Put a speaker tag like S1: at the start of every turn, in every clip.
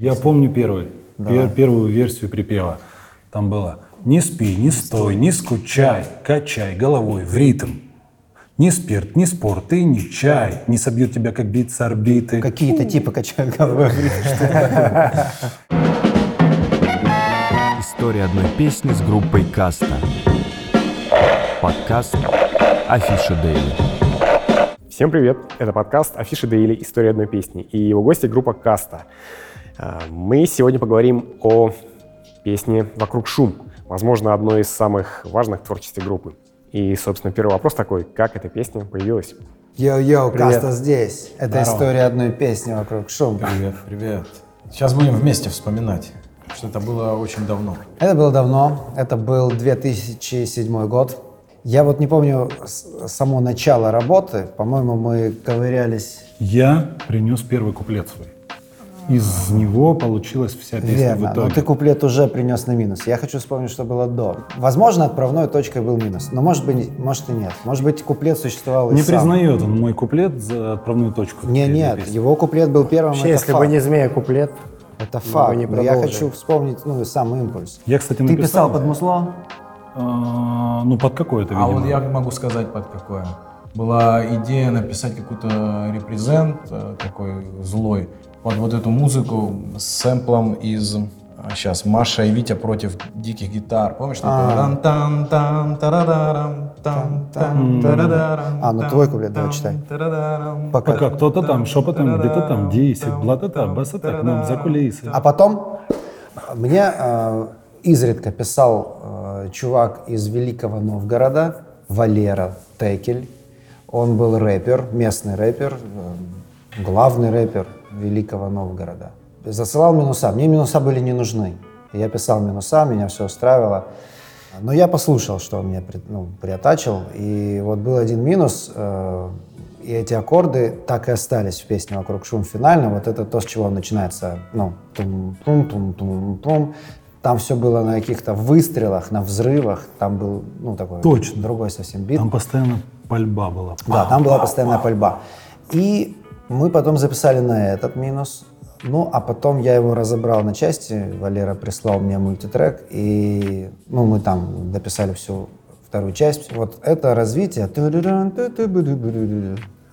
S1: Я помню первый, пер- первую версию припева. Там было «Не спи, не стой, не скучай, качай головой в ритм». Ни спирт, ни спорт и ни чай не собьют тебя, как бит с орбиты.
S2: Какие-то типы качают головой.
S3: История одной песни с группой Каста. Подкаст Афиша Дейли.
S4: Всем привет! Это подкаст «Афиши Дейли. История одной песни» и его гости группа «Каста». А, Мы сегодня поговорим о песне «Вокруг шум», возможно, одной из самых важных в творчестве группы. И, собственно, первый вопрос такой, как эта песня появилась? Привет.
S2: Каста здесь. Это
S5: Здорово.
S2: история одной песни вокруг шум.
S5: Привет, привет. Сейчас будем вместе вспоминать, что это было очень давно.
S2: Это было давно, это был 2007 год. Я вот не помню с- само начало работы. По-моему, мы ковырялись
S1: Я принес первый куплет свой. Из него получилась вся песня
S2: верно.
S1: в
S2: Но
S1: итоге.
S2: ты куплет уже принес на минус. Я хочу вспомнить, что было до. Возможно, отправной точкой был минус. Но может быть, может и нет. Может быть, куплет существовал и
S1: Не
S2: сам.
S1: признает он мой куплет за отправную точку.
S2: Не, нет,
S1: песни.
S2: его куплет был первым.
S6: Вообще,
S2: это
S6: если
S2: факт.
S6: бы не змея куплет,
S2: Это факт.
S6: не
S2: но я хочу вспомнить ну, сам импульс.
S1: Я, кстати,
S2: Ты
S1: написал.
S2: писал под мусло?
S1: А, ну, под какое-то,
S5: А
S1: видимо.
S5: вот я могу сказать под какое. Была идея написать какой-то репрезент э, такой злой под вот эту музыку с сэмплом из сейчас Маша и Витя против диких гитар. Помнишь? такое? Тан-тан-тан, тарадарам, тан-тан, тарадарам,
S2: А, ну твой куплет, давай читай. Пока.
S1: Пока кто-то там шепотом, где-то там 10, блата-та, басата к нам за кулисы.
S2: А потом мне э, изредка писал э, чувак из Великого Новгорода, Валера Текель. Он был рэпер, местный рэпер, э, главный рэпер Великого Новгорода. Засылал минуса. Мне минуса были не нужны. Я писал минуса, меня все устраивало. Но я послушал, что он мне ну, приотачил. И вот был один минус. э, и эти аккорды так и остались в песне «Вокруг шум» финально. Вот это то, с чего начинается. Ну, тум-тум-тум-тум-тум. Там все было на каких-то выстрелах, на взрывах. Там был, ну, такой
S1: Точно.
S2: другой совсем бит.
S1: Там постоянно пальба была.
S2: Да, там была постоянная пальба. И мы потом записали на этот минус. Ну, а потом я его разобрал на части. Валера прислал мне мультитрек, и ну, мы там дописали всю вторую часть. Вот это развитие.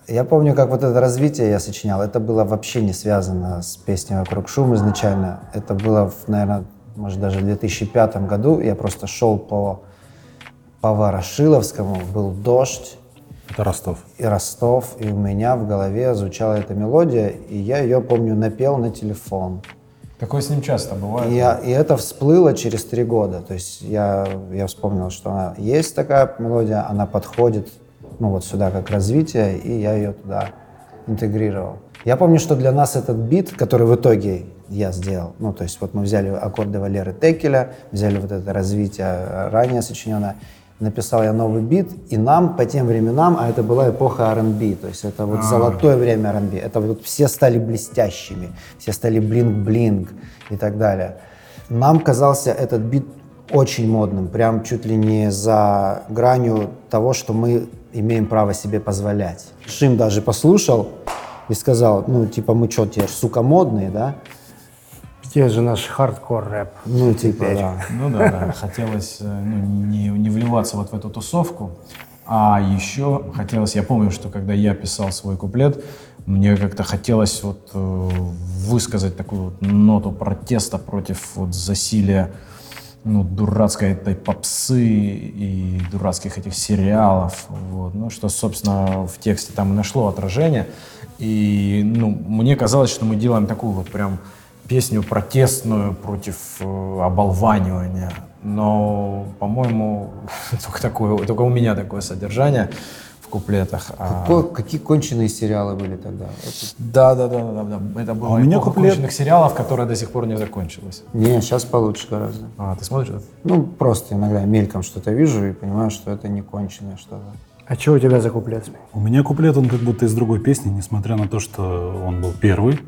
S2: Я помню, как вот это развитие я сочинял. Это было вообще не связано с песней «Вокруг шум» изначально. Это было, наверное, может, даже в 2005 году. Я просто шел по, по Ворошиловскому, был дождь,
S1: Это Ростов.
S2: и Ростов, и у меня в голове звучала эта мелодия, и я ее, помню, напел на телефон.
S5: Такое с ним часто бывает.
S2: И, я- и это всплыло через три года. То есть я, я вспомнил, что она есть такая мелодия, она подходит ну, вот сюда как развитие, и я ее туда интегрировал. Я помню, что для нас этот бит, который в итоге я сделал, ну, то есть вот мы взяли аккорды Валеры Текеля, взяли вот это развитие ранее сочиненное, написал я новый бит, и нам по тем временам, а это была эпоха R&B, то есть это вот золотое время R&B, это вот все стали блестящими, все стали блинк-блинк и так далее. Нам казался этот бит очень модным, прям чуть ли не за гранью того, что мы имеем право себе позволять. Шим даже послушал и сказал, ну, типа, мы что, теперь, сука, модные, да?
S6: Где же наш хардкор рэп?
S2: Ну, типа, да.
S5: Ну да, да. Хотелось э, ну, не, не вливаться вот в эту тусовку. А еще хотелось, я помню, что когда я писал свой куплет, мне как-то хотелось вот э, высказать такую вот ноту протеста против вот засилия ну, дурацкой этой попсы и дурацких этих сериалов. Вот. Ну, что, собственно, в тексте там и нашло отражение. И ну, мне казалось, что мы делаем такую вот прям песню протестную против э, оболванивания. Но, по-моему, только, такое, только у меня такое содержание в куплетах. А-
S2: Какой- какие конченые сериалы были тогда?
S5: Да, да, да, да, да. Это было
S1: у меня куплет-
S5: конченых сериалов, которая до сих пор не закончилась.
S2: Не, сейчас получше гораздо.
S5: А, ты смотришь? это?
S2: Ну, просто иногда мельком что-то вижу и понимаю, что это не конченое что-то.
S6: А что у тебя за куплет?
S1: У меня куплет, он как будто из другой песни, несмотря на то, что он был первый,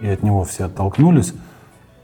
S1: и от него все оттолкнулись.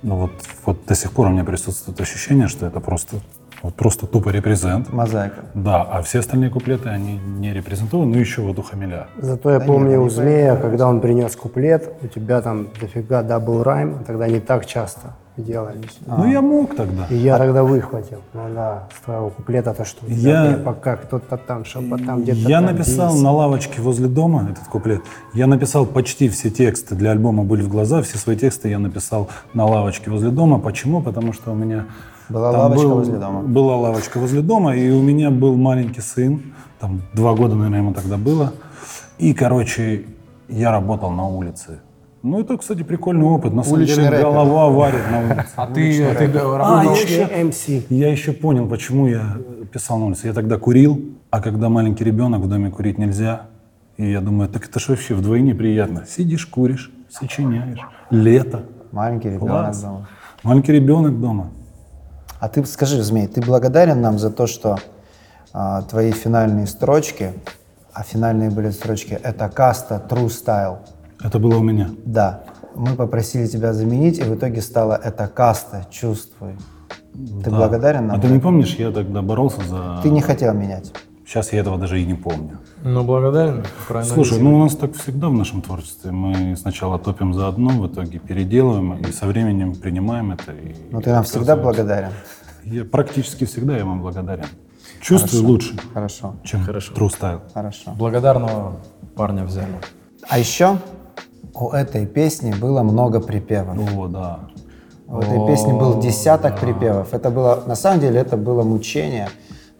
S1: Но вот, вот до сих пор у меня присутствует ощущение, что это просто Вот просто тупо репрезент.
S2: Мозаика.
S1: Да, а все остальные куплеты, они не репрезентованы, ну еще вот у Хамиля.
S6: Зато я
S2: Да
S6: помню
S2: нет,
S6: у Змея, когда он принес куплет, у тебя там дофига double rhyme, тогда не так часто делали.
S1: Ну я мог тогда.
S6: И я тогда выхватил. Ну да, с твоего куплета то, что
S1: Я-
S6: пока кто-то там, что там где-то
S1: Я
S6: там
S1: написал
S6: бейся.
S1: на лавочке возле дома этот куплет. Я написал почти все тексты для альбома «Боль в глаза». Все свои тексты я написал на лавочке возле дома. Почему? Потому что у меня...
S2: Была
S1: там
S2: лавочка
S1: был-
S2: возле дома.
S1: Была лавочка возле дома, и у меня был маленький сын. Там два года, наверное, ему тогда было. И, короче, я работал на улице. Ну, это, кстати, прикольный опыт. На самом
S2: Уличный
S1: деле
S2: рэпер.
S1: голова варит на улице.
S5: А ты, ты г-
S1: А,
S5: работал-
S1: я еще,
S6: MC.
S1: я еще понял, почему я писал на улице. Я тогда курил, а когда маленький ребенок, в доме курить нельзя. И я думаю, так это же вообще вдвойне приятно. Сидишь, куришь, сочиняешь. Лето.
S2: Маленький ребенок
S1: Класс.
S2: дома.
S1: Маленький ребенок дома.
S2: А ты скажи, Змей, ты благодарен нам за то, что а, твои финальные строчки, а финальные были строчки, это каста True Style.
S1: Это было у меня.
S2: Да. Мы попросили тебя заменить, и в итоге стало это каста Чувствуй. Ты
S1: Да.
S2: благодарен нам?
S1: А ты не помнишь, я тогда боролся за...
S2: Ты не хотел менять.
S1: Сейчас я этого даже и не помню.
S5: Ну, благодарен. правильно
S1: Слушай, ну у нас так всегда в нашем творчестве. Мы сначала топим за одно, в итоге переделываем, и со временем принимаем это. И
S2: Но Ну, ты нам всегда благодарен.
S1: Я практически всегда я вам благодарен. Чувствую лучше,
S2: Хорошо,
S1: чем
S5: Хорошо.
S1: True Style.
S2: хорошо.
S5: Благодарного парня взяли.
S2: А еще у этой песни было много припевов.
S1: О, да.
S2: У этой песни был десяток припевов. Это было, на самом деле, это было мучение.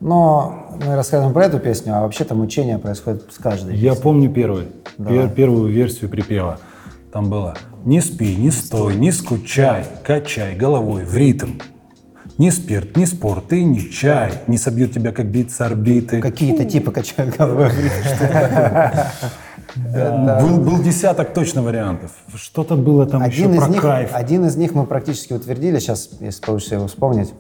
S2: Но мы рассказываем про эту песню, а вообще-то мучение происходит с каждой.
S1: Я помню первый, пер- первую версию припева. Там было «Не спи, не стой, не скучай, качай головой в ритм. Ни спирт, ни спорт и ни чай не собьют тебя, как бит с орбиты».
S2: Какие-то типы качают головой.
S1: Был, был десяток точно вариантов. Что-то было там еще
S2: Один из,
S1: про
S2: них,
S1: кайф.
S2: один из них мы практически утвердили. Сейчас, если получится его вспомнить.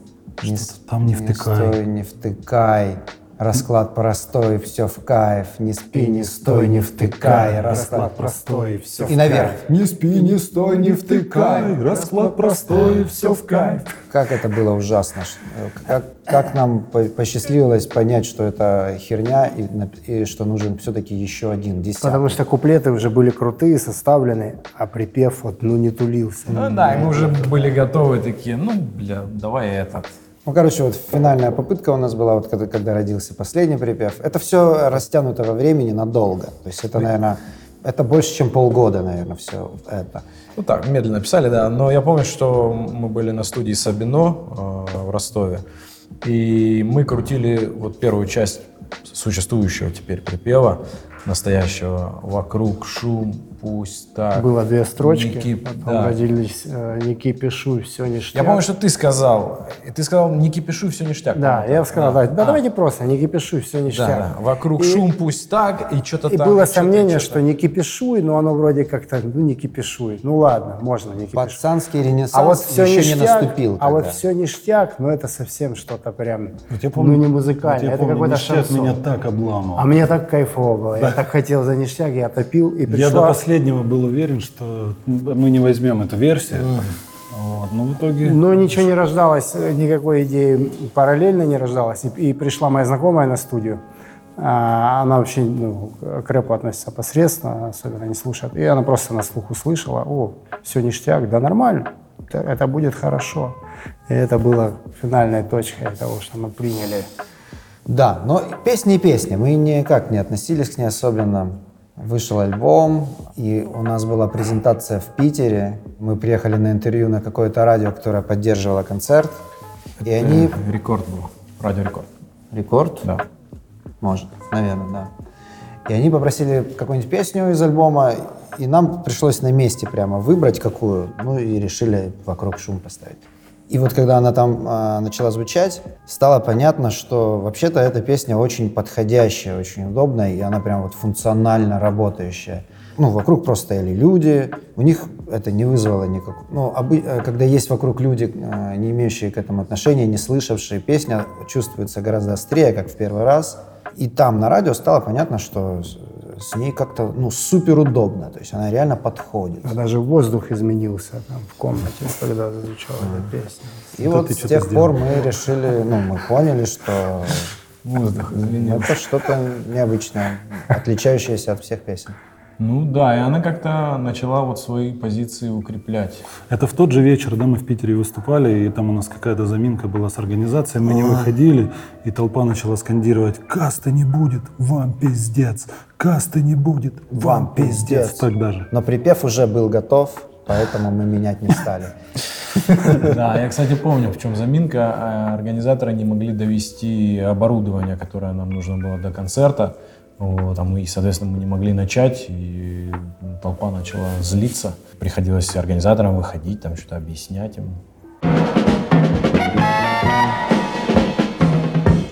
S2: Не, с-
S1: там не втыкай.
S2: стой, не втыкай. Расклад простой, все в кайф. Не спи, не стой, не втыкай. Расклад простой, все
S6: в
S2: И наверх.
S1: Не спи, не стой, не втыкай, расклад простой, все в кайф.
S2: Как это было ужасно. Э, Как, как нам по- посчастливилось понять, что это херня и, и что нужен все-таки еще один десяток.
S6: Потому что куплеты уже были крутые, составлены, а припев вот ну не тулился.
S5: Ну да, мы уже были готовы такие, ну, бля, давай этот.
S2: Ну, короче, вот финальная попытка у нас была, вот когда, когда родился последний припев. Это все растянуто во времени надолго. То есть это, наверное, это больше, чем полгода, наверное, все это.
S5: Ну так, медленно писали, да. Но я помню, что мы были на студии Сабино э, в Ростове. И мы крутили вот первую часть существующего теперь припева, настоящего. Вокруг шум, пусть так.
S6: Было две строчки,
S5: Не кип-
S6: потом
S5: да.
S6: родились э, «Не кипишу, все ништяк».
S5: Я помню, что ты сказал. И ты сказал, не кипишу, все ништяк.
S6: Да, я
S5: так.
S6: сказал, да, да, давайте просто, не кипишуй, все
S5: Да,
S6: ништяк.
S5: да. Вокруг
S6: И-
S5: шум, пусть так, и что-то
S6: И
S5: там.
S6: было
S5: что-то,
S6: сомнение, что не кипишуй, но оно вроде как-то, ну не кипишуй. Ну ладно, можно не кипишуй.
S2: Пацанский ренессанс
S6: А вот все
S2: еще не
S6: ништяк,
S2: наступил.
S6: а вот
S2: тогда.
S6: все ништяк, ну это совсем что-то прям,
S1: Вот я помню,
S6: ну не
S1: вот
S6: музыкальное,
S1: я
S6: это
S1: помню,
S6: какой-то
S1: ништяк
S6: шансон.
S1: меня так обламывал.
S6: А мне так кайфово было, я так хотел за ништяк, я топил, и
S1: Я до
S6: пришла...
S1: последнего был уверен, что мы не возьмем эту версию. Вот, но в итоге...
S6: Но ничего не рождалось, никакой идеи параллельно не рождалось. И, и пришла моя знакомая на студию. А, Она вообще ну, к рэпу относится посредственно, особенно не слушает. И она просто на слух услышала, о, все ништяк, да нормально, это, это будет хорошо. И это было финальной точкой того, что мы приняли.
S2: Да, но песни и песни. Мы никак не относились к ней особенно. Вышел альбом, и у нас была презентация в Питере. Мы приехали на интервью на какое-то радио, которое поддерживало концерт. И они...
S5: Рекорд был. Радиорекорд.
S2: Рекорд?
S5: Да.
S2: Может, наверное, да. И они попросили какую-нибудь песню из альбома, и нам пришлось на месте прямо выбрать какую, ну и решили вокруг шум поставить. И вот когда она там а, начала звучать, стало понятно, что вообще-то эта песня очень подходящая, очень удобная, и она прям вот функционально работающая. Ну, вокруг просто стояли люди, у них это не вызвало никак... Ну, обы- э, когда есть вокруг люди, э, не имеющие к этому отношения, не слышавшие, песня чувствуется гораздо острее, как в первый раз. И там на радио стало понятно, что с- ней как-то, ну, супер удобно, то есть она реально подходит.
S6: А даже воздух изменился там в комнате, когда зазвучала эта песня.
S2: И вот с тех
S1: сделал.
S2: пор мы решили, ну, мы поняли, что
S5: Воздух
S2: это что-то необычное, отличающееся от всех песен.
S5: Ну да, и она как-то начала вот свои позиции укреплять.
S1: Это в тот же вечер, да, мы в Питере выступали, и там у нас какая-то заминка была с организацией, мы не выходили, и толпа начала скандировать «Каста не будет, вам пиздец! Каста не будет, вам,
S2: Вам
S1: пиздец!»
S2: пиздец.
S1: Так даже.
S2: Но припев уже был готов, поэтому мы менять не стали.
S5: Да, я, кстати, помню, в чем заминка. А, Организаторы не могли довести оборудование, которое нам нужно было до концерта. Вот, а мы, соответственно, мы не могли начать, и толпа начала злиться. Приходилось организаторам выходить, там что-то объяснять им.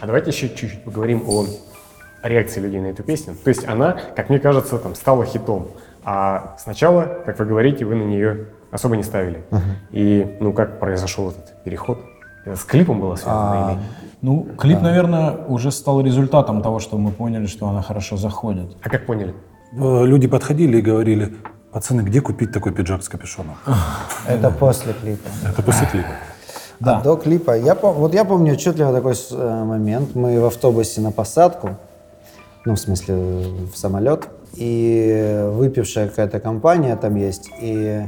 S4: А давайте еще чуть-чуть поговорим о реакции людей на эту песню. То есть она, как мне кажется, там стала хитом. А сначала, как вы говорите, вы на нее особо не ставили. И ну как произошел этот переход? Это с клипом было связано? или-
S5: Ну, клип, наверное, уже стал результатом того, что мы поняли, что она хорошо заходит.
S4: А как поняли?
S1: Э, Люди подходили и говорили «Пацаны, где купить такой пиджак с капюшоном?»
S2: Это после клипа.
S1: Это после клипа.
S5: Да.
S2: А до клипа, я, вот я помню отчетливо такой э, момент. Мы в автобусе на посадку, ну, в смысле, в самолет, и выпившая какая-то компания там есть, и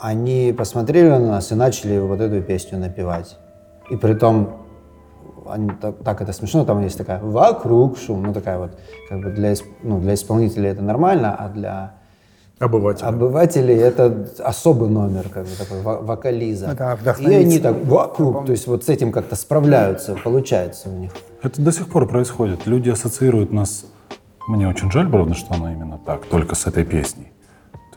S2: они посмотрели на нас и начали вот эту песню напевать. И при том, они так, так это смешно, там есть такая «вокруг шум», ну, такая вот, как бы для, ну, для исполнителей это нормально, а для
S4: Обыватель.
S2: Обывателей это особый номер, как бы такой во- вокализа.
S6: Это
S2: И они так вокруг, то есть вот с этим как-то справляются, получается у них.
S1: Это до сих пор происходит. Люди ассоциируют нас... Мне очень жаль, правда, что она именно так, только с этой песней.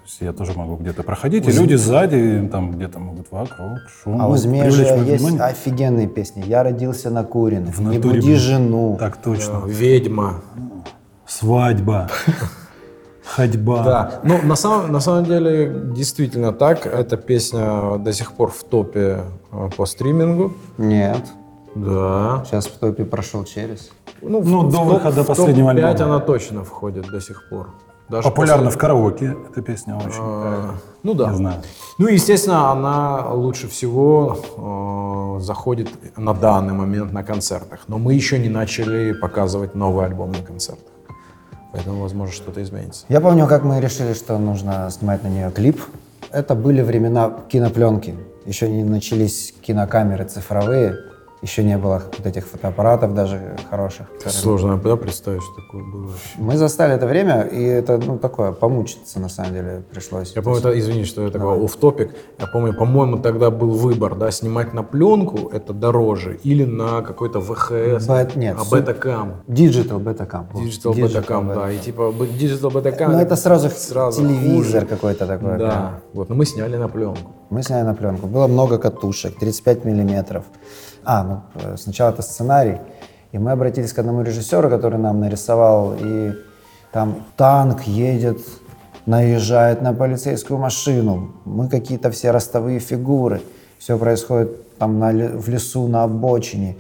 S1: Есть я тоже могу где-то проходить, и люди сзади там где-то могут вокруг, шум,
S2: А у Змея же
S1: привлечь мое
S2: есть
S1: внимание.
S2: офигенные песни. «Я родился на Куриных»,
S1: В
S2: «Не буди жену».
S1: Так точно.
S5: Ведьма.
S1: Свадьба. Ходьба.
S5: Да, ну на самом, на самом деле действительно так. Эта песня до сих пор в топе э, по стримингу.
S2: Нет,
S5: Да.
S2: сейчас в топе прошел через.
S5: Ну,
S1: Ну, до выхода последнего
S5: топ-5
S1: альбома.
S5: она точно входит до сих пор. Даже
S1: Популярна в
S5: после-
S1: караоке эта песня очень.
S5: А, Ну да.
S1: Не знаю.
S5: Ну, естественно, она лучше всего э, заходит на данный момент на концертах. Но мы еще не начали показывать новый альбом на концертах. Поэтому, возможно, что-то изменится.
S2: Я помню, как мы решили, что нужно снимать на нее клип. Это были времена кинопленки. Еще не начались кинокамеры цифровые. Еще не было вот этих фотоаппаратов даже хороших.
S5: Сложно да, представить, что такое было.
S2: Мы застали это время, и это, ну, такое, помучиться, на самом деле, пришлось.
S5: Я помню, это, извини, что я такой оф топик Я помню, по-моему, тогда был выбор, да, снимать на пленку это дороже или на какой-то ВХС,
S2: Бет- нет,
S5: а бетакам.
S2: Digital Betacam. вот.
S5: Digital Betacam, да. И типа Digital Betacam.
S2: Ну, это сразу,
S5: сразу
S2: телевизор какой-то такой.
S5: Да.
S2: прям.
S5: Вот, но мы сняли на пленку.
S2: Мы сняли на пленку. Было много катушек, 35 миллиметров. А, ну, э, сначала это сценарий. И мы обратились к одному режиссеру, который нам нарисовал, и там танк едет, наезжает на полицейскую машину. Мы какие-то все ростовые фигуры. Все происходит там на в лесу, на обочине.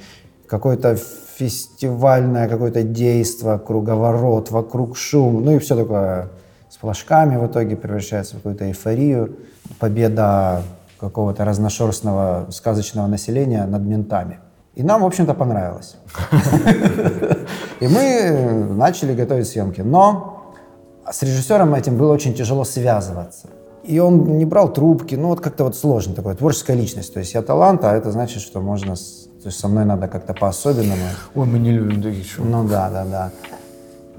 S2: Какое-то фестивальное какое-то действо, круговорот, вокруг шум. Ну и все такое с флажками в итоге превращается в какую-то эйфорию. Победа какого-то разношерстного сказочного населения над ментами. И нам, в общем-то, понравилось. И мы начали готовить съемки. Но с режиссером этим было очень тяжело связываться. И он не брал трубки, ну вот как-то вот сложно такое, творческая личность. То есть я талант, а это значит, что можно, с- то есть со мной надо как-то по-особенному.
S5: Ой, мы не любим таких.
S2: Ну да, да, да.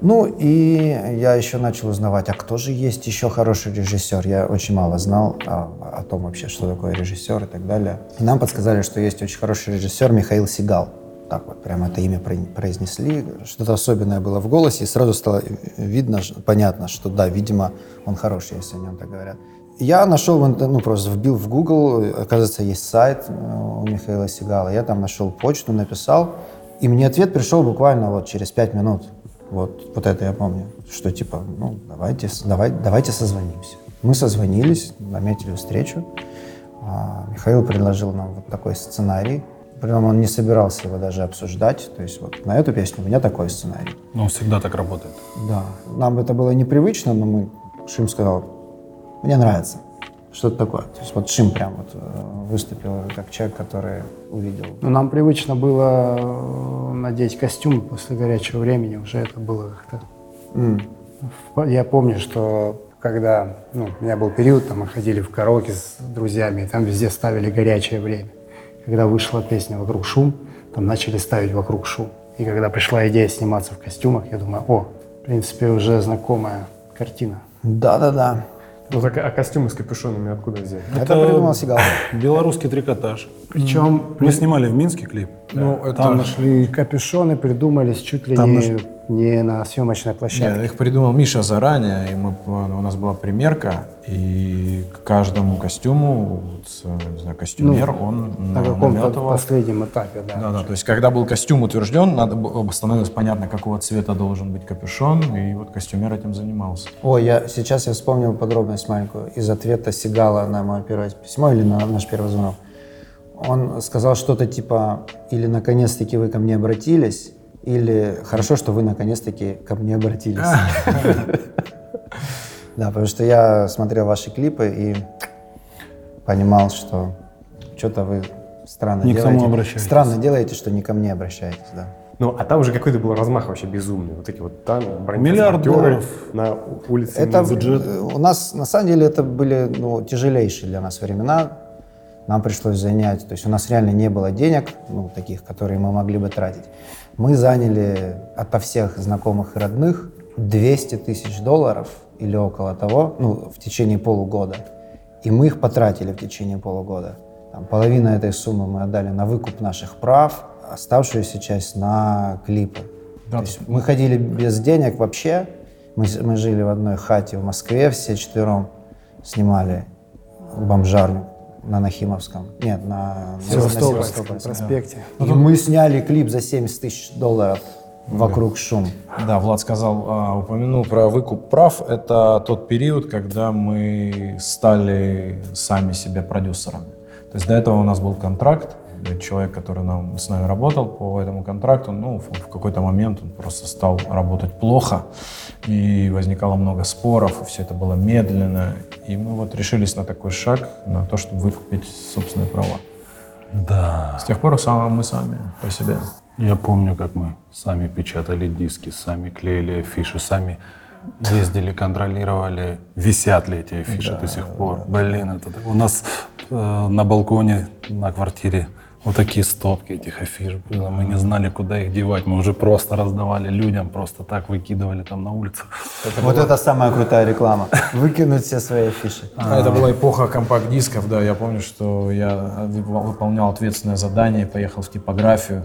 S2: Ну и я еще начал узнавать, а кто же есть еще хороший режиссер. Я очень мало знал о, о том вообще, что такое режиссер и так далее. И нам подсказали, что есть очень хороший режиссер Михаил Сигал. Так вот, прямо это имя про- произнесли. Что-то особенное было в голосе, и сразу стало видно, понятно, что да, видимо, он хороший, если о нем так говорят. Я нашел, ну просто вбил в Google, оказывается, есть сайт э, у Михаила Сигала. Я там нашел почту, написал, и мне ответ пришел буквально вот через пять минут. Вот, вот это я помню, что типа, ну, давайте, давай, давайте созвонимся. Мы созвонились, наметили встречу. А, Михаил предложил нам вот такой сценарий. Прям он не собирался его даже обсуждать. То есть вот на эту песню у меня такой сценарий.
S1: Ну, он всегда так работает.
S2: Да. Нам это было непривычно, но мы, Шим сказал, мне нравится. Что-то такое. То есть вот Шим прям вот э, выступил как человек, который увидел.
S6: Ну, нам привычно было э, надеть костюм после горячего времени, уже это было как-то... В- Я помню, что когда ну, у меня был период, там мы ходили в караоке с друзьями, и там везде ставили горячее время. Когда вышла песня «Вокруг шум», там начали ставить «Вокруг шум». И когда пришла идея сниматься в костюмах, я думаю, о, в принципе, уже знакомая картина.
S2: Да-да-да.
S4: Ну так а костюмы с капюшонами откуда взять?
S2: Это, придумал Сигал.
S1: Белорусский трикотаж.
S6: Причем
S1: Мы снимали в Минске клип.
S5: Ну, это-
S1: Там нашли...
S6: капюшоны придумались чуть ли
S1: Там
S6: не, не на съемочной площадке.
S5: Нет, их придумал Миша заранее, и мы, у нас была примерка, и к каждому костюму, не знаю, костюмер, он на
S6: каком-то последнем этапе, да.
S5: Да, да, то есть когда был костюм утвержден, надо становилось понятно, какого цвета должен быть капюшон, и вот костюмер этим занимался.
S2: Ой, я, сейчас я вспомнил подробность маленькую из ответа Сигала на мое первое письмо или на наш первый звонок. Он сказал что-то типа или наконец-таки вы ко мне обратились, или хорошо, что вы наконец-таки ко мне обратились. Да, потому что я смотрел ваши клипы и понимал, что что-то вы странно
S1: Не к тому
S2: делаете.
S1: обращаетесь.
S2: Странно делаете, что не ко мне обращаетесь, да.
S4: Ну, а там уже какой-то был размах вообще безумный. Вот эти вот там
S1: Миллиард долларов.
S4: на улице.
S2: Это у нас на самом деле это были ну, тяжелейшие для нас времена. Нам пришлось занять, то есть у нас реально не было денег, ну, таких, которые мы могли бы тратить. Мы заняли ото всех знакомых и родных 200 тысяч долларов или около того, ну, в течение полугода. И мы их потратили в течение полугода. Там, половина этой суммы мы отдали на выкуп наших прав, оставшуюся часть на клипы.
S5: Да,
S2: То есть мы ходили без денег вообще. Мы, мы жили в одной хате в Москве, все четвером снимали бомжарню на Нахимовском. Нет, на на
S6: Севастопольском проспекте.
S2: И мы сняли клип за 70 тысяч долларов вокруг шум.
S5: Да, Влад сказал, а, упомянул про выкуп прав. Это тот период, когда мы стали сами себе продюсерами. То есть до этого у нас был контракт, человек, который нам, с нами работал по этому контракту, ну, в, какой-то момент он просто стал работать плохо, и возникало много споров, все это было медленно. И мы вот решились на такой шаг, на то, чтобы выкупить собственные права.
S1: Да.
S5: С тех пор сам мы сами по себе.
S1: Я помню, как мы сами печатали диски, сами клеили афиши, сами ездили, контролировали, висят ли эти афиши до сих пор. Блин, это у нас э, на балконе на квартире вот такие стопки этих афиш было. Мы не знали, куда их девать. Мы уже просто раздавали людям, просто так выкидывали там на улицу.
S2: вот это самая крутая реклама. Выкинуть все свои афиши.
S5: А Это была эпоха компакт-дисков, да. Я помню, что я выпол- выполнял ответственное задание, поехал в типографию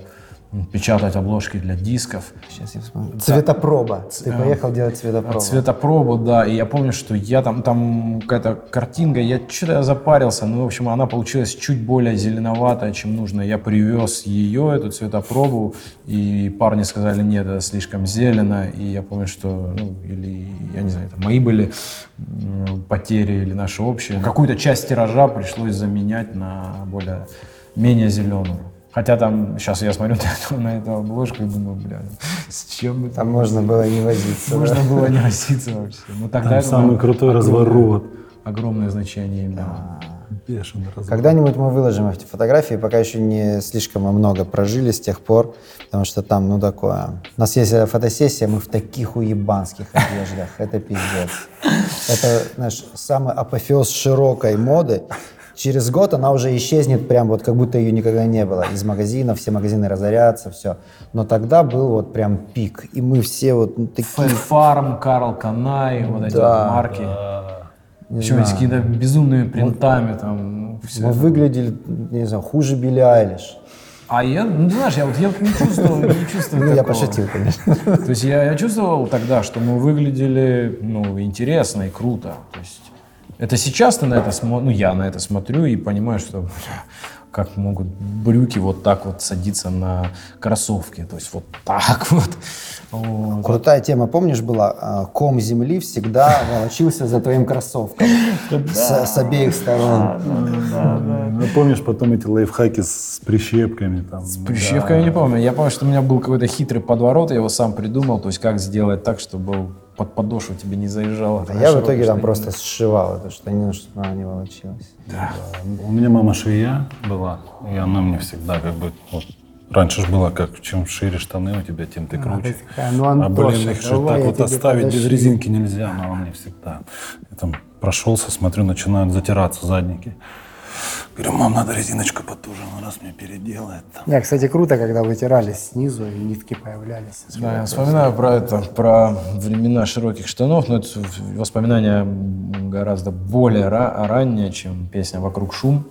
S5: печатать обложки для дисков.
S2: Сейчас я вспомню. Цветопроба. Ты поехал делать цветопробу.
S5: Цветопробу, да. И я помню, что я там, там какая-то картинка, я что-то запарился. Ну, в общем, она получилась чуть более зеленоватая, чем нужно. Я привез ее, эту цветопробу, и парни сказали, нет, это слишком зелено. И я помню, что, ну, или, я не знаю, это мои были потери или наши общие. Какую-то часть тиража пришлось заменять на более, менее зеленую. Хотя там, сейчас я смотрю на, эту- на эту обложку и думаю, бля, с чем это
S2: Там можно было не возиться.
S5: можно было не возиться вообще. Но тогда
S1: самый крутой разворот.
S5: Огромное значение имело.
S1: Бешеный разворот.
S2: Когда-нибудь мы выложим эти фотографии, пока еще не слишком много прожили с тех пор, потому что там, ну, такое... У нас есть э, фотосессия, мы в таких уебанских одеждах, это пиздец. Это, знаешь, самый апофеоз широкой моды. Через год она уже исчезнет, прям вот как будто ее никогда не было. Из магазинов, все магазины разорятся, все. Но тогда был вот прям пик, и мы все вот ну, такие...
S5: Фарм, Карл Канай, вот эти
S2: Да.
S5: вот марки.
S2: не
S5: Еще
S2: знаю.
S5: с какими-то безумными принтами там. ну, всё
S2: Мы
S5: это.
S2: выглядели, не знаю, хуже Билли Айлиш.
S5: А я, ну ты знаешь, я вот я не чувствовал, не чувствую
S2: Ну, я пошутил, конечно.
S5: То есть я, я чувствовал тогда, что мы выглядели ну, интересно и круто. То есть это сейчас ты на это смотришь, ну я на это смотрю и понимаю, что бля, как могут брюки вот так вот садиться на кроссовки. То есть вот так вот. Вот.
S2: Крутая тема, помнишь, была? А, Ком земли всегда волочился за твоим кроссовком с, с обеих сторон.
S1: Ну, помнишь потом эти лайфхаки с прищепками? Там,
S5: С прищепкой я не помню. Я помню, что у меня был какой-то хитрый подворот, я его сам придумал, то есть как сделать так, чтобы под подошву тебе не заезжало.
S2: А я в итоге там просто сшивал это, что не, чтобы она не волочилась.
S1: У меня мама швея была, и она мне всегда как бы... вот, раньше же было как, чем шире штаны у тебя, тем ты круче.
S6: такая, ну,
S1: а
S6: Антоша,
S1: блин, их же так вот оставить без
S6: подошью.
S1: резинки нельзя, но мне всегда. Я там прошелся, смотрю, начинают затираться задники. Говорю, мам, надо резиночку потуже, он раз мне переделает. там».
S6: Не, кстати, круто, когда вытирались снизу и нитки появлялись.
S5: Да, я вспоминаю про это, про времена широких штанов, но это воспоминания гораздо более ра- ранние, чем песня «Вокруг шум».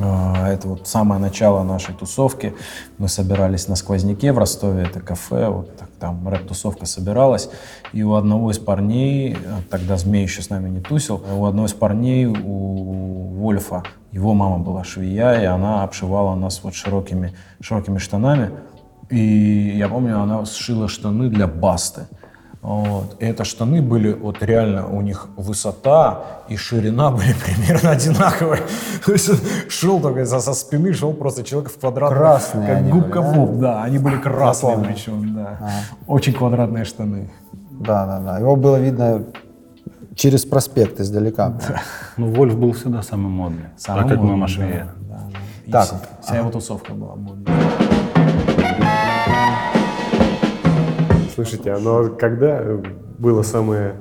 S5: А, Это вот самое начало нашей тусовки. Мы собирались на сквозняке в Ростове, это кафе, вот так там рэп-тусовка собиралась. И у одного из парней, а, тогда Змей еще с нами не тусил, у одного из парней, у Вольфа, его мама была швея, и она обшивала нас вот широкими, широкими штанами. И я помню, она сшила штаны для басты. Вот. И это штаны были, вот реально, у них высота и ширина были примерно одинаковые. То есть он шел только со, со спины, шел просто человек в квадратных,
S2: Красные
S5: как
S2: они
S5: губка
S2: были, да?
S5: Боб, да, они были красные
S2: помню.
S5: причем, да. Очень квадратные штаны.
S2: Да, да, да. Его было видно через проспект издалека.
S1: Ну, Вольф был всегда самый модный.
S5: Самый
S1: а как
S5: модный,
S1: мама
S5: да, да, да.
S2: Так,
S5: вся, вся его тусовка была модная.
S4: Слушайте, а ну а когда было самое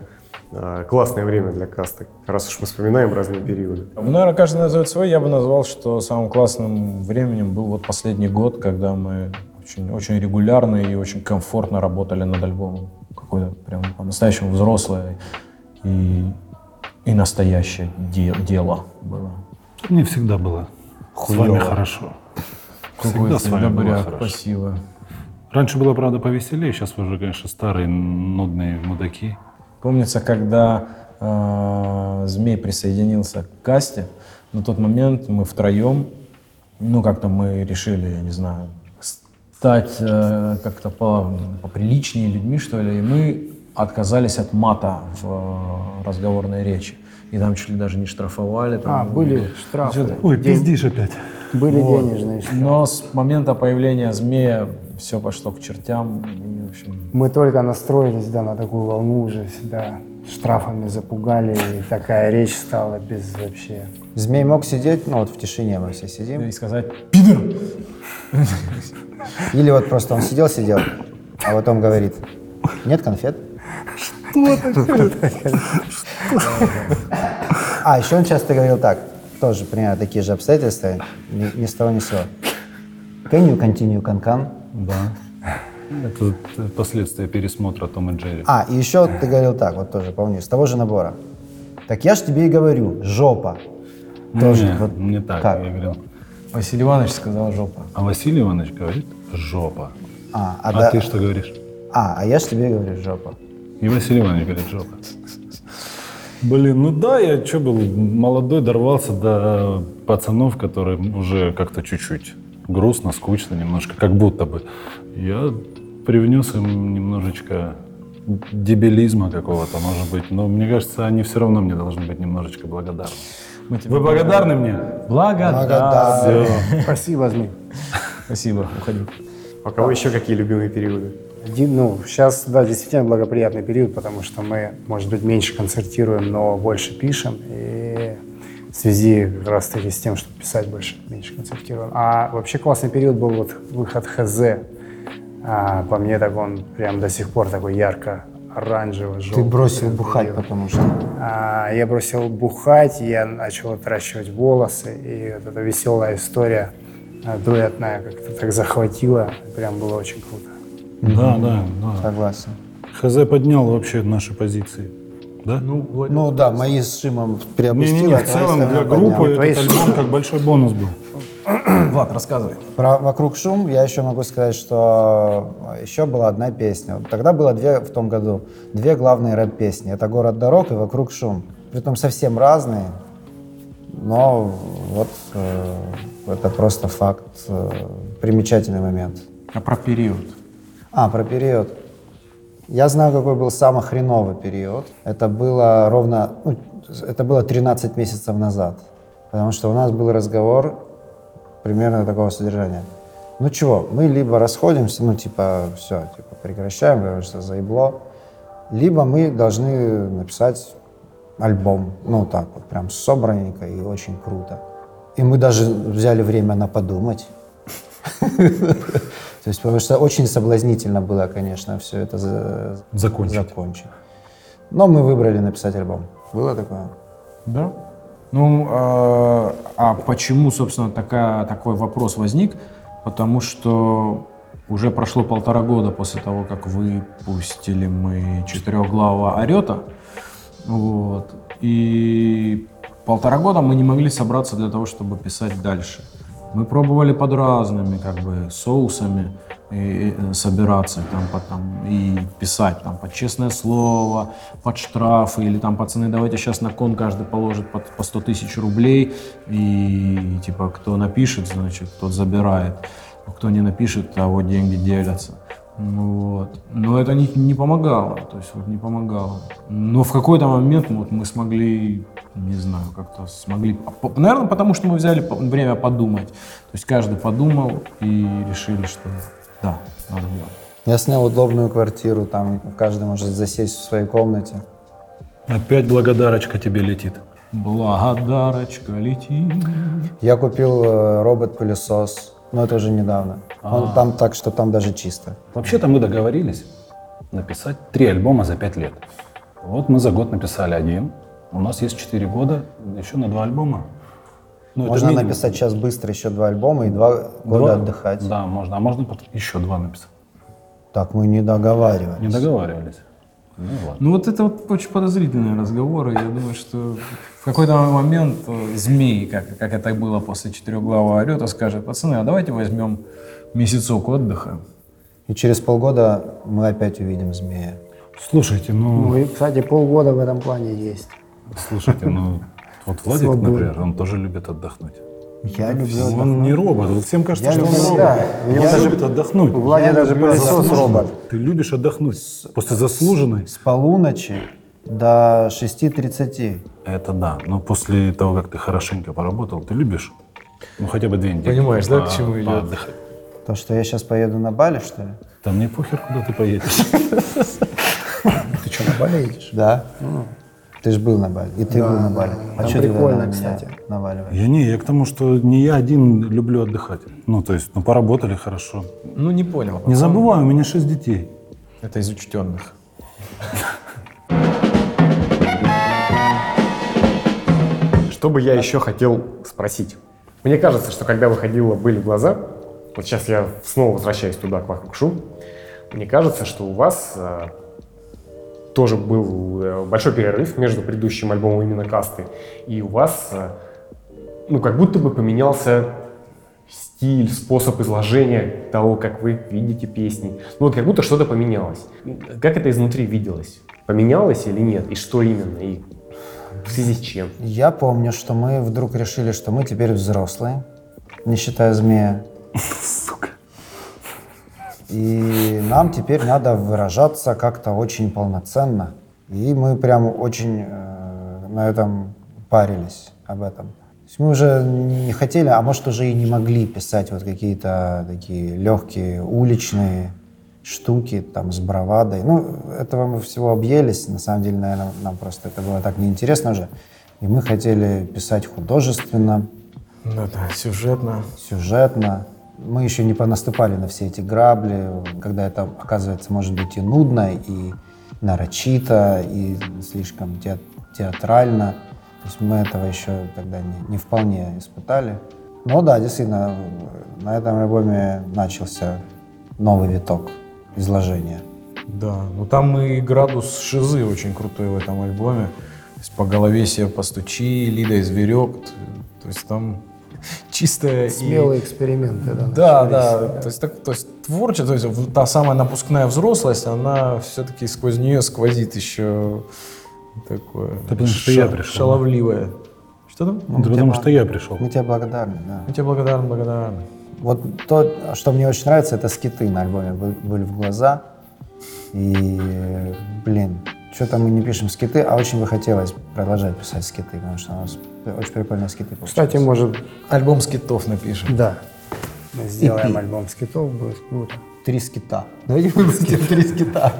S4: а, классное время для каста, раз уж мы вспоминаем разные периоды?
S5: Ну, наверное, каждый назовет свой. Я бы назвал, что самым классным временем был вот последний год, когда мы очень, очень регулярно и очень комфортно работали над альбомом. Какое-то прям по-настоящему взрослое и, и настоящее де- дело было.
S1: Мне всегда было с вами хорошо. Всегда с вами было хорошо.
S5: спасибо.
S1: Раньше было, правда, повеселее, сейчас вы уже, конечно, старые нудные мудаки.
S5: Помнится, когда э, Змей присоединился к касте, на тот момент мы втроем, ну как-то мы решили, я не знаю, стать э, как-то по, поприличнее людьми, что ли, и мы отказались от мата в э, разговорной речи. И там чуть ли даже не штрафовали. Там,
S6: А, были штрафы.
S1: Ой, пиздишь опять.
S6: Были
S5: Вот.
S6: денежные штрафы.
S5: Но с момента появления змея все пошло к чертям. И, в общем,
S6: Мы только настроились да, на такую волну уже всегда штрафами запугали, и такая речь стала без вообще.
S2: Змей мог сидеть, ну вот в тишине мы все сидим.
S5: и сказать «пидор!»
S2: Или вот просто он сидел-сидел, а потом говорит, нет конфет? А, еще он часто говорил так, тоже примерно такие же обстоятельства, ни, ни с того ни с сего. Can you continue, Канкан?
S1: Да. Это последствия пересмотра Том и Джерри.
S2: А, и еще ты говорил так, вот тоже помню, с того же набора. Так я ж тебе и говорю, жопа. Тоже
S1: не,
S2: вот
S1: не так,
S2: как?
S1: я говорил.
S5: Василий Иванович сказал «жопа».
S1: А Василий Иванович говорит «жопа».
S2: А, а,
S1: А,
S2: да-
S1: ты что говоришь?
S2: а, а я ж тебе говорю, жопа.
S1: И Василий Иванович говорит «жопа». Блин, ну да, я что был молодой, дорвался до пацанов, которые уже как-то чуть-чуть грустно, скучно немножко, как будто бы. Я привнес им немножечко дебилизма какого-то, может быть. Но мне кажется, они все равно мне должны быть немножечко благодарны.
S5: Мы тебе
S1: Вы благодарны мне?
S2: Благодарны.
S6: Спасибо, Змей.
S5: Спасибо, уходи.
S4: А у кого еще какие любимые периоды?
S6: Один, ну, сейчас, да, действительно благоприятный период, потому что мы, может быть, меньше концертируем, но больше пишем. И в связи как раз таки с тем, что писать больше, меньше концертируем. А вообще классный период был вот выход ХЗ. А, по мне, так он прям до сих пор такой ярко оранжево
S2: Ты бросил бухать,
S6: период.
S2: потому что...
S6: А, я бросил бухать, я начал отращивать волосы, и вот эта веселая история а, дуэтная как-то так захватила, прям было очень круто.
S1: Да, да, да.
S2: Согласен.
S1: ХЗ поднял вообще наши позиции. Да?
S2: Ну да, мои с Шимом приопустила.
S1: Не-не-не,
S2: а
S1: в
S2: твои
S1: целом для группы
S6: Твои
S1: этот альбом как большой бонус был.
S5: Влад, рассказывай.
S2: Про «Вокруг шум» я еще могу сказать, что еще была одна песня. Тогда было две в том году, две главные рэп-песни. Это «Город дорог» и «Вокруг шум». Притом совсем разные. Но вот э, это просто факт, э, примечательный момент.
S5: А про период?
S2: А, про период. Я знаю, какой был самый хреновый период. Это было ровно, ну, это было 13 месяцев назад. Потому что у нас был разговор примерно такого содержания. Ну чего, мы либо расходимся, ну типа все, типа прекращаем, потому что заебло, либо мы должны написать альбом, ну так вот, прям собранненько и очень круто. И мы даже взяли время на подумать. То есть, потому что очень соблазнительно было, конечно, все это за-
S1: Закончить.
S2: закончить. Но мы выбрали написать альбом. Было такое?
S5: Да. Ну, э, а почему, собственно, такая, такой вопрос возник? Потому что уже прошло полтора года после того, как выпустили мы четырехглавого орета. Вот. И полтора года мы не могли собраться для того, чтобы писать дальше. Мы пробовали под разными как бы соусами и, э, собираться там, по, там и писать там под честное слово, под штрафы или там пацаны давайте сейчас на кон каждый положит под, по 100 тысяч рублей и типа кто напишет, значит тот забирает, кто не напишет, того деньги делятся. Ну Вот. Но это не, не помогало, то есть вот не помогало. Но в какой-то момент вот мы смогли, не знаю, как-то смогли, наверное, потому что мы взяли время подумать. То есть каждый подумал и решили, что да, надо было.
S2: Я снял удобную квартиру, там каждый может засесть в своей комнате.
S1: Опять благодарочка тебе летит.
S5: Благодарочка летит.
S2: Я купил э, робот-пылесос, но это уже недавно. Он там так, что там даже чисто.
S1: Вообще-то мы договорились написать три альбома за пять лет. Вот мы за год написали один. У нас есть четыре года, еще на два альбома. Ну,
S2: Можно
S1: минимум.
S2: написать сейчас быстро еще два альбома и два года
S1: Два?
S2: отдыхать.
S1: Да, можно. А можно еще два написать.
S2: Так мы не договаривались.
S1: Не договаривались. Ну ладно.
S5: Ну вот это вот очень подозрительные разговоры. Я думаю, что в какой-то момент э, змей, как, как это было после четырехглавого орета, скажет, пацаны, а давайте возьмем месяцок отдыха.
S2: И через полгода мы опять увидим змея.
S1: Слушайте, ну,
S6: Ну и, кстати, полгода в этом плане есть.
S1: слушайте, ну, вот Владик,
S6: Свобода.
S1: например, он тоже любит отдохнуть.
S2: Я люблю
S1: Он не робот. Вот всем кажется,
S2: Я
S1: что он робот.
S6: да,
S1: Он
S6: даже-
S1: любит отдохнуть.
S6: У Влади даже пылесос робот.
S1: Ты любишь отдохнуть после заслуженной.
S2: с полуночи до 6.30.
S1: Это да. Но после того, как ты хорошенько поработал, ты любишь, ну, хотя бы две недели.
S5: Понимаешь, да, к
S1: по-
S5: чему идет?
S1: поотдыхать.
S2: То, что я сейчас поеду на Бали, что ли?
S1: Да мне похер, куда ты поедешь.
S6: Ты что, на Бали едешь?
S2: Да. Ты же был на Бали. И ты был на Бали. А
S6: Там
S2: чё ты
S6: прикольно, кстати.
S2: наваливаешь?
S1: Я не, я к тому, что не я один люблю отдыхать. Ну, то есть, ну, поработали хорошо.
S5: Ну не понял.
S1: Не забывай, у меня шесть детей.
S5: Это из учтенных.
S4: Что бы я еще хотел спросить? Мне кажется, что когда выходило «Были глаза», вот сейчас я снова возвращаюсь туда, к «Вокруг шум», мне кажется, что у вас э, тоже был э, большой перерыв между предыдущим альбомом именно «Касты», и у вас, э, ну, как будто бы поменялся стиль, способ изложения того, как вы видите песни. Ну, вот как будто что-то поменялось. Как это изнутри виделось? Поменялось или нет? И что именно? И в связи с чем?
S2: Я помню, что мы вдруг решили, что мы теперь взрослые, не считая змея. И нам теперь надо выражаться как-то очень полноценно. И мы прям очень э, на этом парились, об этом. То есть мы уже не хотели, а может уже и не могли писать вот какие-то такие легкие уличные штуки там с бравадой. Ну, этого мы всего объелись. На самом деле, наверное, нам просто это было так неинтересно уже. И мы хотели писать художественно,
S5: Ну да, сюжетно.
S2: сюжетно. Мы еще не понаступали на все эти грабли, когда это, оказывается, может быть и нудно, и нарочито, и слишком те- театрально. То есть мы этого еще тогда не, не вполне испытали. Но да, действительно, на этом альбоме начался новый виток изложения.
S5: Да, ну там и градус шизы очень крутой в этом альбоме. То есть по голове себе постучи, Лида и зверек. То есть там чистая и-
S6: Смелые эксперименты, да.
S5: Да, да. То есть, так, то есть творчество, то есть та самая напускная взрослость, она все-таки сквозь нее сквозит еще такое
S1: Ты потому что я пришел.
S5: шаловливое Что там?
S1: Да потому что я пришел.
S2: Мы тебе благодарны, да.
S5: Мы тебе благодарны, благодарны.
S2: Вот то, что мне очень нравится, это скиты на альбоме «Бы- «Были в глаза». И, блин, что-то мы не пишем скиты, а очень бы хотелось продолжать писать скиты, потому что у нас очень прикольные скиты получились.
S6: Кстати, может,
S5: Альбом скитов напишем.
S6: да, мы сделаем альбом скитов, будет круто.
S2: Три скита. Давайте выпустим три скита.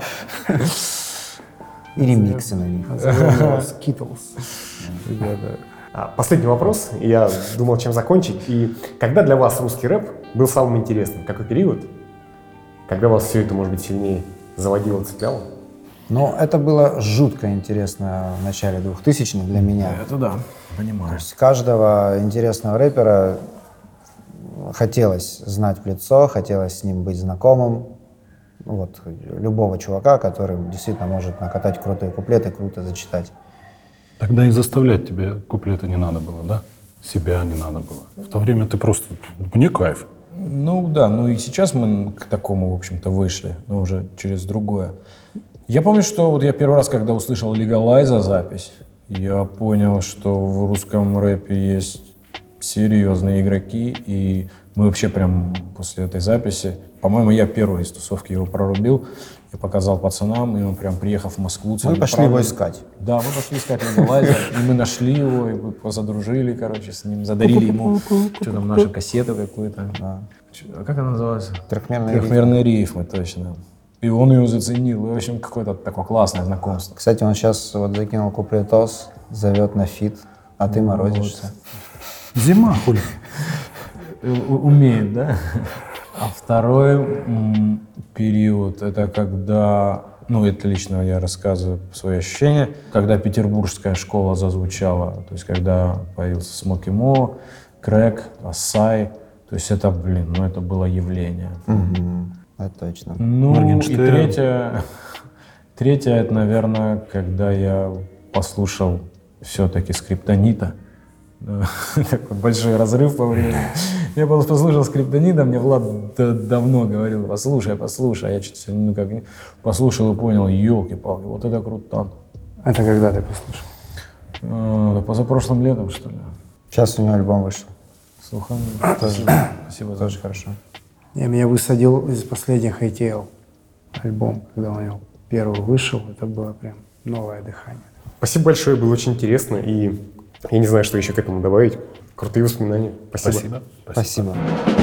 S2: И ремиксы на них.
S6: Skittles.
S4: Ребята. А, Последний вопрос. Я думал, чем закончить. И когда для вас русский рэп был самым интересным? Какой период? Когда вас все это, может быть, сильнее заводило, цепляло?
S2: Но это было жутко интересно в начале 2000-х для меня.
S5: Это да, понимаю.
S2: С каждого интересного рэпера хотелось знать в лицо, хотелось с ним быть знакомым. Ну Вот, любого чувака, который действительно может накатать крутые куплеты, круто зачитать.
S1: Тогда и заставлять тебе куплеты не надо было, да? Себя не надо было. В то время ты просто... Мне кайф.
S5: Ну да, ну и сейчас мы к такому, в общем-то, вышли, но уже через другое. Я помню, что вот я первый раз, когда услышал Легалайза запись, я понял, что в русском рэпе есть серьезные игроки, и мы вообще прям после этой записи, по-моему, я первый из тусовки его прорубил, я показал пацанам, и он прям приехав в Москву...
S2: Мы пошли его искать.
S5: Да, мы пошли искать Легалайза, и мы нашли его, и мы задружили, короче, с ним, задарили ему, что там, нашу кассету какую-то. Чё- а Как она называется?
S2: Трехмерные рифмы.
S5: Трехмерные рифмы, точно. И он ее заценил. И, в общем, какое-то такое классное знакомство.
S2: Кстати, он сейчас вот закинул куплетос, зовет на feat, а ты морозишься.
S1: Зима, хули.
S5: Умеет, да? А второй период, это когда, ну, это лично я рассказываю свои ощущения, когда петербургская школа зазвучала, то есть когда появился Смоки Мо, Крэк, Асай, то есть это, блин, ну это было явление.
S2: Мгм. Это точно.
S5: Ну, и третье, третье, это, наверное, когда я послушал все-таки скриптонита. Такой большой разрыв по времени. Я просто послушал скриптонита, мне Влад давно говорил, послушай, послушай. А я что-то ну, как послушал и понял, елки-палки, вот это круто.
S6: Это когда ты послушал?
S5: А, да позапрошлым летом, что ли.
S2: Сейчас у него альбом вышел.
S5: Слухами. Спасибо. Спасибо за
S2: Тоже хорошо.
S6: Я меня высадил из последних ATL альбом, когда у него первый вышел. Это было прям новое дыхание.
S4: Спасибо большое, было очень интересно. И я не знаю, что еще к этому добавить. Крутые воспоминания. Спасибо.
S1: Спасибо.
S2: Спасибо.